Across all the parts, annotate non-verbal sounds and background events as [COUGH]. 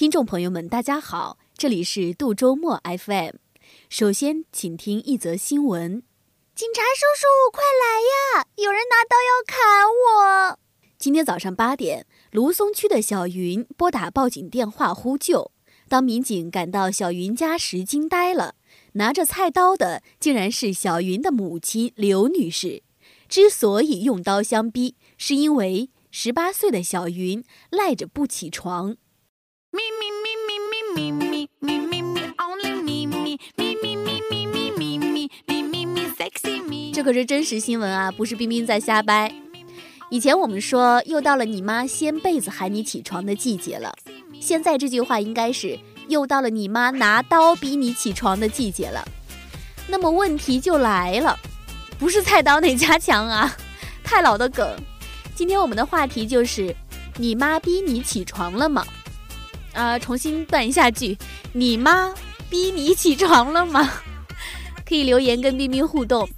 听众朋友们，大家好，这里是杜周末 FM。首先，请听一则新闻：警察叔叔，快来呀！有人拿刀要砍我。今天早上八点，芦淞区的小云拨打报警电话呼救。当民警赶到小云家时，惊呆了，拿着菜刀的竟然是小云的母亲刘女士。之所以用刀相逼，是因为十八岁的小云赖着不起床。咪咪咪咪咪咪咪咪，only 咪咪咪咪咪咪咪咪咪咪咪这可是真实新闻啊，不是冰冰在瞎掰。以前我们说又到了你妈掀被子喊你起床的季节了，现在这句话应该是又到了你妈拿刀逼你起床的季节了。那么问题就来了，不是菜刀哪家强啊？太老的梗。今天我们的话题就是，你妈逼你起床了吗？啊，重新断一下句，你妈逼你起床了吗？[LAUGHS] 可以留言跟冰冰互动。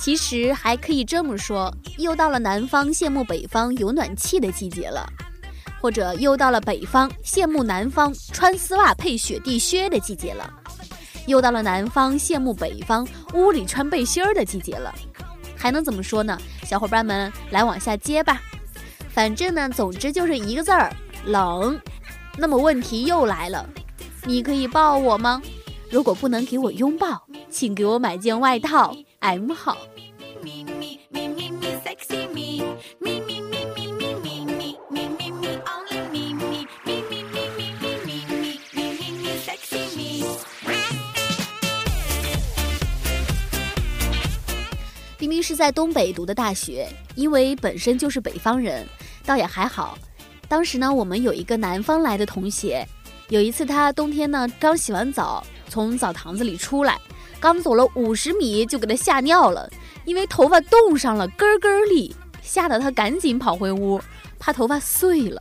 其实还可以这么说，又到了南方羡慕北方有暖气的季节了，或者又到了北方羡慕南方穿丝袜配雪地靴的季节了，又到了南方羡慕北方屋里穿背心儿的季节了，还能怎么说呢？小伙伴们来往下接吧，反正呢，总之就是一个字儿冷。那么问题又来了，你可以抱我吗？如果不能给我拥抱，请给我买件外套。M 好。明明是在东北读的大学，因为本身就是北方人，倒也还好。当时呢，我们有一个南方来的同学，有一次他冬天呢刚洗完澡，从澡堂子里出来。刚走了五十米就给他吓尿了，因为头发冻上了，根根立，吓得他赶紧跑回屋，怕头发碎了。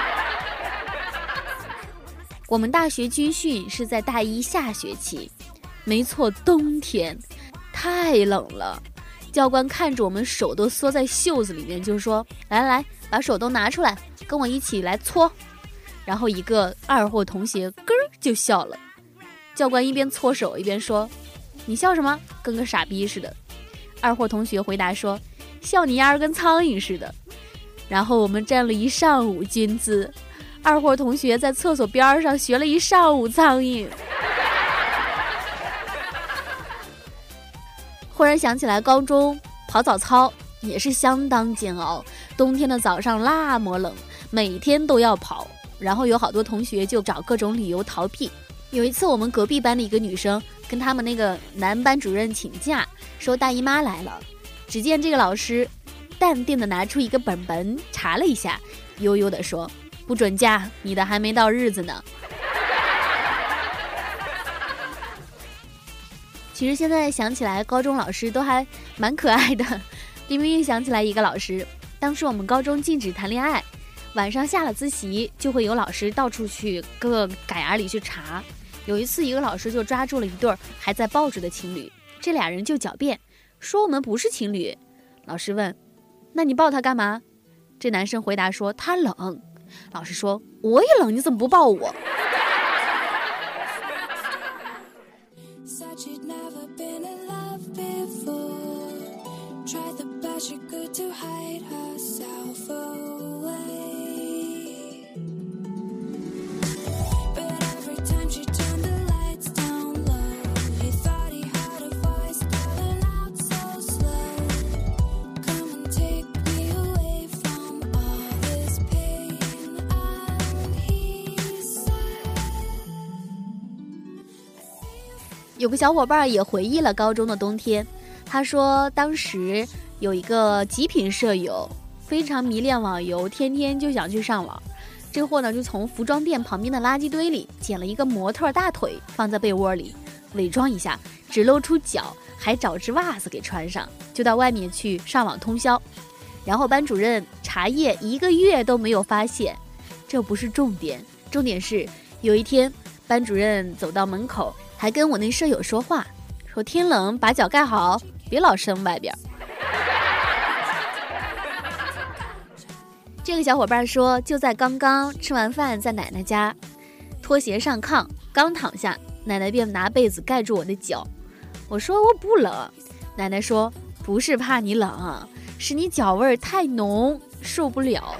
[LAUGHS] 我们大学军训是在大一下学期，没错，冬天太冷了。教官看着我们手都缩在袖子里面，就说：“来来来，把手都拿出来，跟我一起来搓。”然后一个二货同学咯就笑了。教官一边搓手一边说：“你笑什么？跟个傻逼似的。”二货同学回答说：“笑你丫儿跟苍蝇似的。”然后我们站了一上午军姿，二货同学在厕所边上学了一上午苍蝇。忽然想起来，高中跑早操也是相当煎熬，冬天的早上那么冷，每天都要跑，然后有好多同学就找各种理由逃避。有一次，我们隔壁班的一个女生跟他们那个男班主任请假，说大姨妈来了。只见这个老师淡定的拿出一个本本查了一下，悠悠的说：“不准假，你的还没到日子呢。” [LAUGHS] 其实现在想起来，高中老师都还蛮可爱的。冰冰又想起来一个老师，当时我们高中禁止谈恋爱，晚上下了自习，就会有老师到处去各个改牙里去查。有一次，一个老师就抓住了一对还在抱着的情侣，这俩人就狡辩说我们不是情侣。老师问：“那你抱他干嘛？”这男生回答说：“他冷。”老师说：“我也冷，你怎么不抱我？”有个小伙伴也回忆了高中的冬天，他说当时有一个极品舍友，非常迷恋网游，天天就想去上网。这货呢就从服装店旁边的垃圾堆里捡了一个模特大腿，放在被窝里，伪装一下，只露出脚，还找只袜子给穿上，就到外面去上网通宵。然后班主任查夜一个月都没有发现，这不是重点，重点是有一天班主任走到门口。还跟我那舍友说话，说天冷把脚盖好，别老伸外边。这个小伙伴说，就在刚刚吃完饭，在奶奶家，拖鞋上炕，刚躺下，奶奶便拿被子盖住我的脚。我说我不冷，奶奶说不是怕你冷，是你脚味儿太浓，受不了。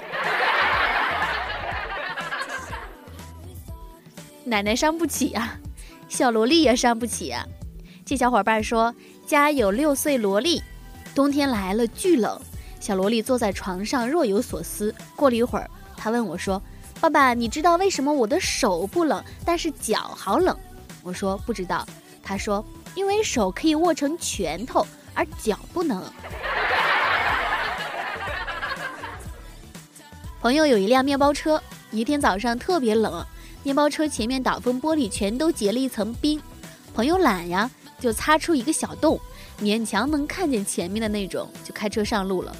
[LAUGHS] 奶奶伤不起啊，小萝莉也伤不起啊。这小伙伴说，家有六岁萝莉，冬天来了巨冷。小萝莉坐在床上若有所思。过了一会儿，她问我说：“爸爸，你知道为什么我的手不冷，但是脚好冷？”我说：“不知道。”他说：“因为手可以握成拳头，而脚不能。”朋友有一辆面包车，一天早上特别冷，面包车前面挡风玻璃全都结了一层冰。朋友懒呀，就擦出一个小洞，勉强能看见前面的那种，就开车上路了。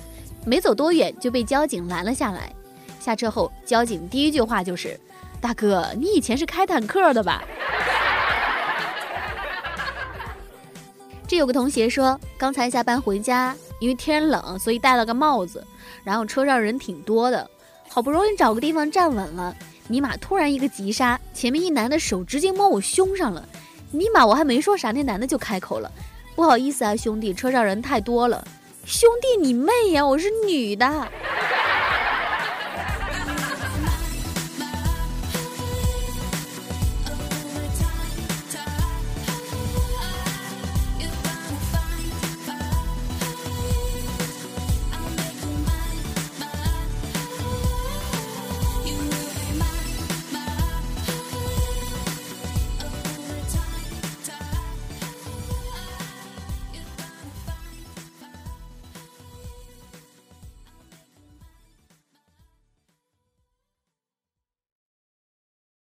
没走多远就被交警拦了下来。下车后，交警第一句话就是：“大哥，你以前是开坦克的吧？”这有个同学说，刚才下班回家，因为天冷，所以戴了个帽子。然后车上人挺多的，好不容易找个地方站稳了，尼玛突然一个急刹，前面一男的手直接摸我胸上了。尼玛，我还没说啥，那男的就开口了：“不好意思啊，兄弟，车上人太多了。”兄弟，你妹呀！我是女的。